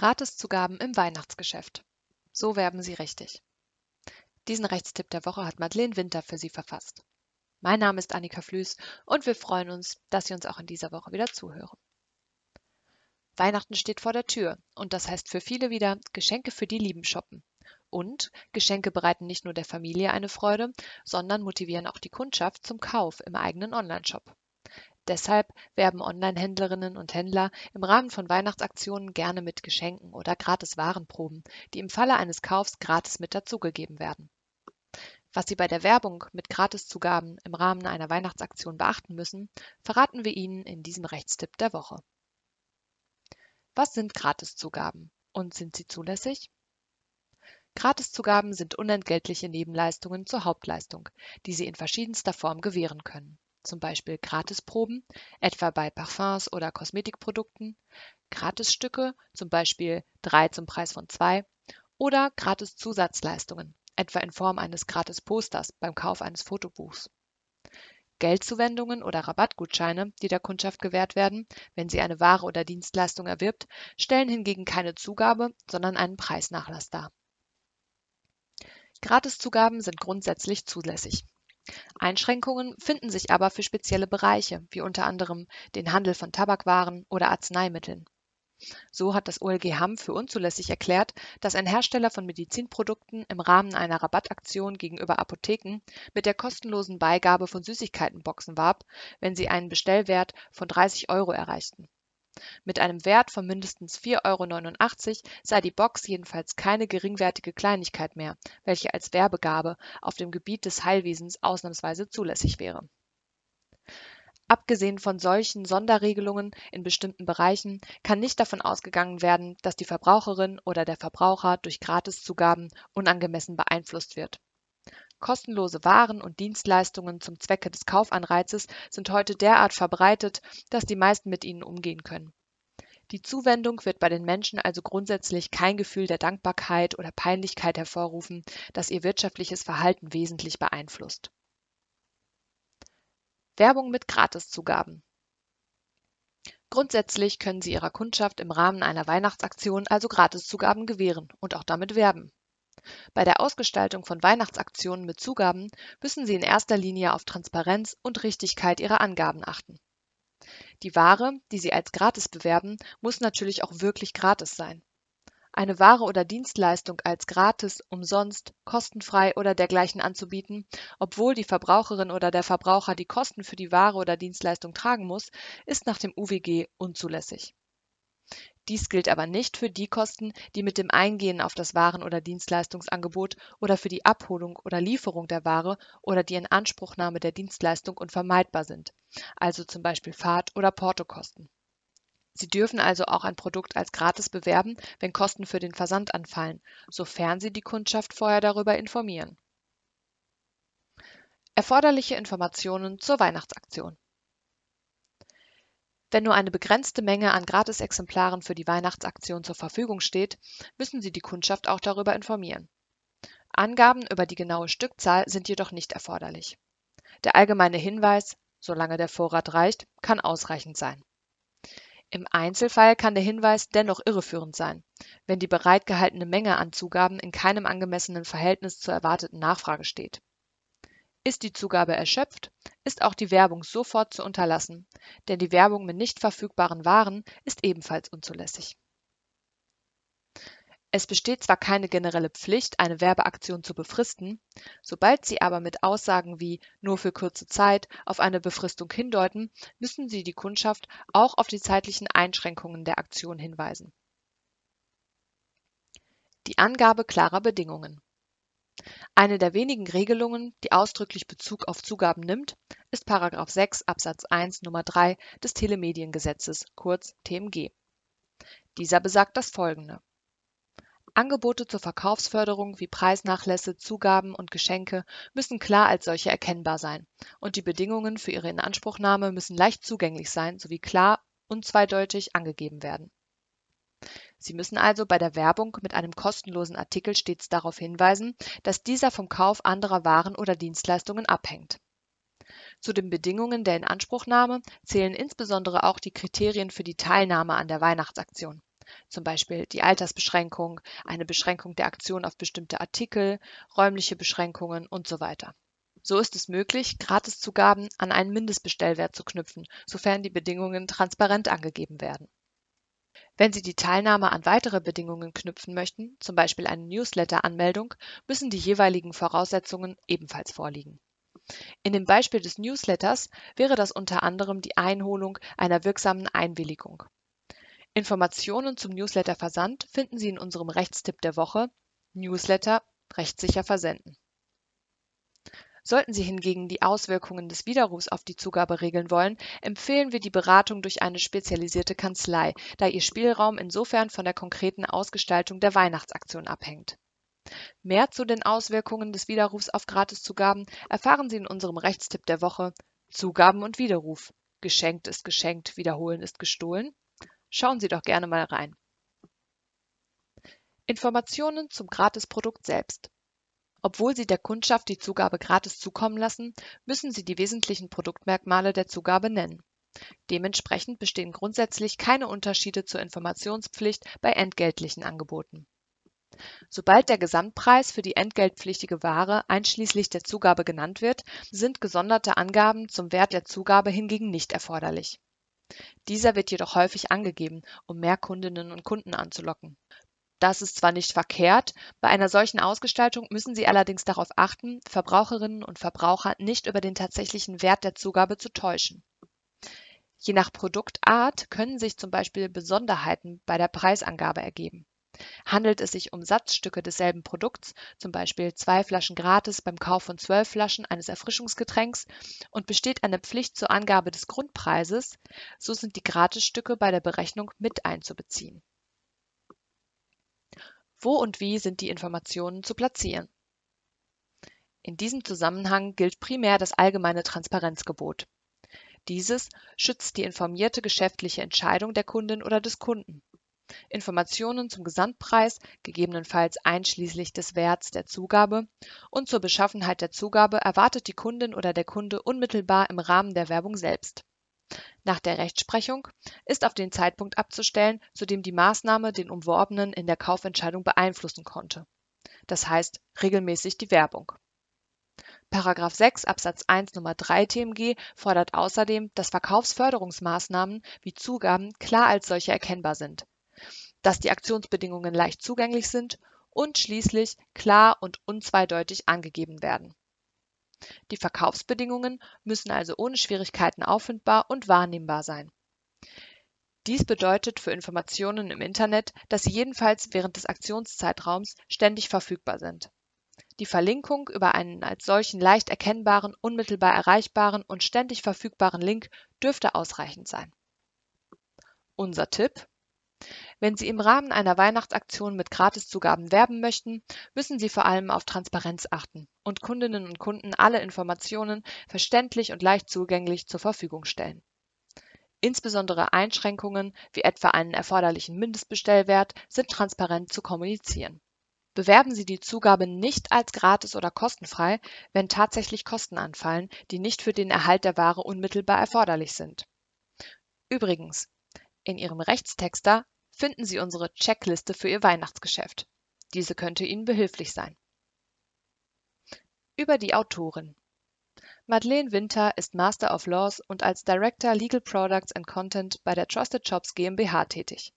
Gratiszugaben im Weihnachtsgeschäft. So werben Sie richtig. Diesen Rechtstipp der Woche hat Madeleine Winter für Sie verfasst. Mein Name ist Annika Flüß und wir freuen uns, dass Sie uns auch in dieser Woche wieder zuhören. Weihnachten steht vor der Tür und das heißt für viele wieder Geschenke für die Lieben shoppen. Und Geschenke bereiten nicht nur der Familie eine Freude, sondern motivieren auch die Kundschaft zum Kauf im eigenen Onlineshop. Deshalb werben Online-Händlerinnen und Händler im Rahmen von Weihnachtsaktionen gerne mit Geschenken oder gratis Warenproben, die im Falle eines Kaufs gratis mit dazugegeben werden. Was Sie bei der Werbung mit Gratiszugaben im Rahmen einer Weihnachtsaktion beachten müssen, verraten wir Ihnen in diesem Rechtstipp der Woche. Was sind Gratiszugaben und sind sie zulässig? Gratiszugaben sind unentgeltliche Nebenleistungen zur Hauptleistung, die Sie in verschiedenster Form gewähren können zum Beispiel Gratisproben, etwa bei Parfums oder Kosmetikprodukten, Gratisstücke, zum Beispiel drei zum Preis von zwei, oder Gratis-Zusatzleistungen, etwa in Form eines Gratis-Posters beim Kauf eines Fotobuchs. Geldzuwendungen oder Rabattgutscheine, die der Kundschaft gewährt werden, wenn sie eine Ware oder Dienstleistung erwirbt, stellen hingegen keine Zugabe, sondern einen Preisnachlass dar. Gratiszugaben sind grundsätzlich zulässig. Einschränkungen finden sich aber für spezielle Bereiche, wie unter anderem den Handel von Tabakwaren oder Arzneimitteln. So hat das OLG Hamm für unzulässig erklärt, dass ein Hersteller von Medizinprodukten im Rahmen einer Rabattaktion gegenüber Apotheken mit der kostenlosen Beigabe von Süßigkeitenboxen warb, wenn sie einen Bestellwert von 30 Euro erreichten mit einem Wert von mindestens 4,89 Euro sei die Box jedenfalls keine geringwertige Kleinigkeit mehr, welche als Werbegabe auf dem Gebiet des Heilwesens ausnahmsweise zulässig wäre. Abgesehen von solchen Sonderregelungen in bestimmten Bereichen kann nicht davon ausgegangen werden, dass die Verbraucherin oder der Verbraucher durch Gratiszugaben unangemessen beeinflusst wird Kostenlose Waren und Dienstleistungen zum Zwecke des Kaufanreizes sind heute derart verbreitet, dass die meisten mit ihnen umgehen können. Die Zuwendung wird bei den Menschen also grundsätzlich kein Gefühl der Dankbarkeit oder Peinlichkeit hervorrufen, das ihr wirtschaftliches Verhalten wesentlich beeinflusst. Werbung mit Gratiszugaben Grundsätzlich können Sie Ihrer Kundschaft im Rahmen einer Weihnachtsaktion also Gratiszugaben gewähren und auch damit werben. Bei der Ausgestaltung von Weihnachtsaktionen mit Zugaben müssen Sie in erster Linie auf Transparenz und Richtigkeit Ihrer Angaben achten. Die Ware, die Sie als gratis bewerben, muss natürlich auch wirklich gratis sein. Eine Ware oder Dienstleistung als gratis, umsonst, kostenfrei oder dergleichen anzubieten, obwohl die Verbraucherin oder der Verbraucher die Kosten für die Ware oder Dienstleistung tragen muss, ist nach dem UWG unzulässig dies gilt aber nicht für die Kosten, die mit dem Eingehen auf das Waren oder Dienstleistungsangebot oder für die Abholung oder Lieferung der Ware oder die Inanspruchnahme der Dienstleistung unvermeidbar sind, also zum Beispiel Fahrt oder Portokosten. Sie dürfen also auch ein Produkt als gratis bewerben, wenn Kosten für den Versand anfallen, sofern Sie die Kundschaft vorher darüber informieren. Erforderliche Informationen zur Weihnachtsaktion wenn nur eine begrenzte Menge an Gratisexemplaren für die Weihnachtsaktion zur Verfügung steht, müssen Sie die Kundschaft auch darüber informieren. Angaben über die genaue Stückzahl sind jedoch nicht erforderlich. Der allgemeine Hinweis Solange der Vorrat reicht kann ausreichend sein. Im Einzelfall kann der Hinweis dennoch irreführend sein, wenn die bereitgehaltene Menge an Zugaben in keinem angemessenen Verhältnis zur erwarteten Nachfrage steht ist die Zugabe erschöpft, ist auch die Werbung sofort zu unterlassen, denn die Werbung mit nicht verfügbaren Waren ist ebenfalls unzulässig. Es besteht zwar keine generelle Pflicht, eine Werbeaktion zu befristen, sobald Sie aber mit Aussagen wie nur für kurze Zeit auf eine Befristung hindeuten, müssen Sie die Kundschaft auch auf die zeitlichen Einschränkungen der Aktion hinweisen. Die Angabe klarer Bedingungen eine der wenigen Regelungen, die ausdrücklich Bezug auf Zugaben nimmt, ist § 6 Absatz 1 Nr. 3 des Telemediengesetzes kurz TMG. Dieser besagt das folgende: Angebote zur Verkaufsförderung wie Preisnachlässe, Zugaben und Geschenke müssen klar als solche erkennbar sein, und die Bedingungen für ihre Inanspruchnahme müssen leicht zugänglich sein sowie klar unzweideutig angegeben werden Sie müssen also bei der Werbung mit einem kostenlosen Artikel stets darauf hinweisen, dass dieser vom Kauf anderer Waren oder Dienstleistungen abhängt. Zu den Bedingungen der Inanspruchnahme zählen insbesondere auch die Kriterien für die Teilnahme an der Weihnachtsaktion. zum Beispiel die Altersbeschränkung, eine Beschränkung der Aktion auf bestimmte Artikel, räumliche Beschränkungen weiter. So ist es möglich, Gratiszugaben an einen Mindestbestellwert zu knüpfen, sofern die Bedingungen transparent angegeben werden. Wenn Sie die Teilnahme an weitere Bedingungen knüpfen möchten, zum Beispiel eine Newsletter-Anmeldung, müssen die jeweiligen Voraussetzungen ebenfalls vorliegen. In dem Beispiel des Newsletters wäre das unter anderem die Einholung einer wirksamen Einwilligung. Informationen zum Newsletterversand finden Sie in unserem Rechtstipp der Woche Newsletter rechtssicher versenden. Sollten Sie hingegen die Auswirkungen des Widerrufs auf die Zugabe regeln wollen, empfehlen wir die Beratung durch eine spezialisierte Kanzlei, da Ihr Spielraum insofern von der konkreten Ausgestaltung der Weihnachtsaktion abhängt. Mehr zu den Auswirkungen des Widerrufs auf Gratiszugaben erfahren Sie in unserem Rechtstipp der Woche Zugaben und Widerruf. Geschenkt ist geschenkt, wiederholen ist gestohlen. Schauen Sie doch gerne mal rein. Informationen zum Gratisprodukt selbst. Obwohl Sie der Kundschaft die Zugabe gratis zukommen lassen, müssen Sie die wesentlichen Produktmerkmale der Zugabe nennen. Dementsprechend bestehen grundsätzlich keine Unterschiede zur Informationspflicht bei entgeltlichen Angeboten. Sobald der Gesamtpreis für die entgeltpflichtige Ware einschließlich der Zugabe genannt wird, sind gesonderte Angaben zum Wert der Zugabe hingegen nicht erforderlich. Dieser wird jedoch häufig angegeben, um mehr Kundinnen und Kunden anzulocken das ist zwar nicht verkehrt, bei einer solchen Ausgestaltung müssen Sie allerdings darauf achten, Verbraucherinnen und Verbraucher nicht über den tatsächlichen Wert der Zugabe zu täuschen. Je nach Produktart können sich zum Beispiel Besonderheiten bei der Preisangabe ergeben. Handelt es sich um Satzstücke desselben Produkts, zum Beispiel zwei Flaschen gratis beim Kauf von zwölf Flaschen eines Erfrischungsgetränks und besteht eine Pflicht zur Angabe des Grundpreises, so sind die Gratisstücke bei der Berechnung mit einzubeziehen. Wo und wie sind die Informationen zu platzieren? In diesem Zusammenhang gilt primär das allgemeine Transparenzgebot. Dieses schützt die informierte geschäftliche Entscheidung der Kundin oder des Kunden. Informationen zum Gesamtpreis, gegebenenfalls einschließlich des Werts der Zugabe, und zur Beschaffenheit der Zugabe erwartet die Kundin oder der Kunde unmittelbar im Rahmen der Werbung selbst nach der Rechtsprechung ist auf den Zeitpunkt abzustellen, zu dem die Maßnahme den Umworbenen in der Kaufentscheidung beeinflussen konnte, das heißt regelmäßig die Werbung. § 6 Absatz 1 Nr. 3 TMG fordert außerdem, dass Verkaufsförderungsmaßnahmen wie Zugaben klar als solche erkennbar sind, dass die Aktionsbedingungen leicht zugänglich sind und schließlich klar und unzweideutig angegeben werden die Verkaufsbedingungen müssen also ohne Schwierigkeiten auffindbar und wahrnehmbar sein. Dies bedeutet für Informationen im Internet, dass sie jedenfalls während des Aktionszeitraums ständig verfügbar sind. Die Verlinkung über einen als solchen leicht erkennbaren, unmittelbar erreichbaren und ständig verfügbaren Link dürfte ausreichend sein. Unser Tipp wenn Sie im Rahmen einer Weihnachtsaktion mit Gratiszugaben werben möchten, müssen Sie vor allem auf Transparenz achten und Kundinnen und Kunden alle Informationen verständlich und leicht zugänglich zur Verfügung stellen. Insbesondere Einschränkungen wie etwa einen erforderlichen Mindestbestellwert sind transparent zu kommunizieren. Bewerben Sie die Zugabe nicht als gratis oder kostenfrei, wenn tatsächlich Kosten anfallen, die nicht für den Erhalt der Ware unmittelbar erforderlich sind. Übrigens, in Ihrem Rechtstexter finden Sie unsere Checkliste für Ihr Weihnachtsgeschäft. Diese könnte Ihnen behilflich sein. Über die Autorin. Madeleine Winter ist Master of Laws und als Director Legal Products and Content bei der Trusted Shops GmbH tätig.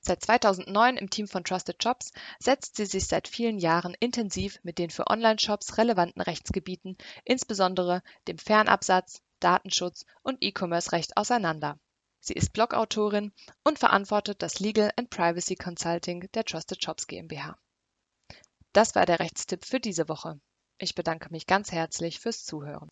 Seit 2009 im Team von Trusted Shops setzt sie sich seit vielen Jahren intensiv mit den für Online-Shops relevanten Rechtsgebieten, insbesondere dem Fernabsatz, Datenschutz und E-Commerce-Recht auseinander. Sie ist Blogautorin und verantwortet das Legal and Privacy Consulting der Trusted Shops GmbH. Das war der Rechtstipp für diese Woche. Ich bedanke mich ganz herzlich fürs Zuhören.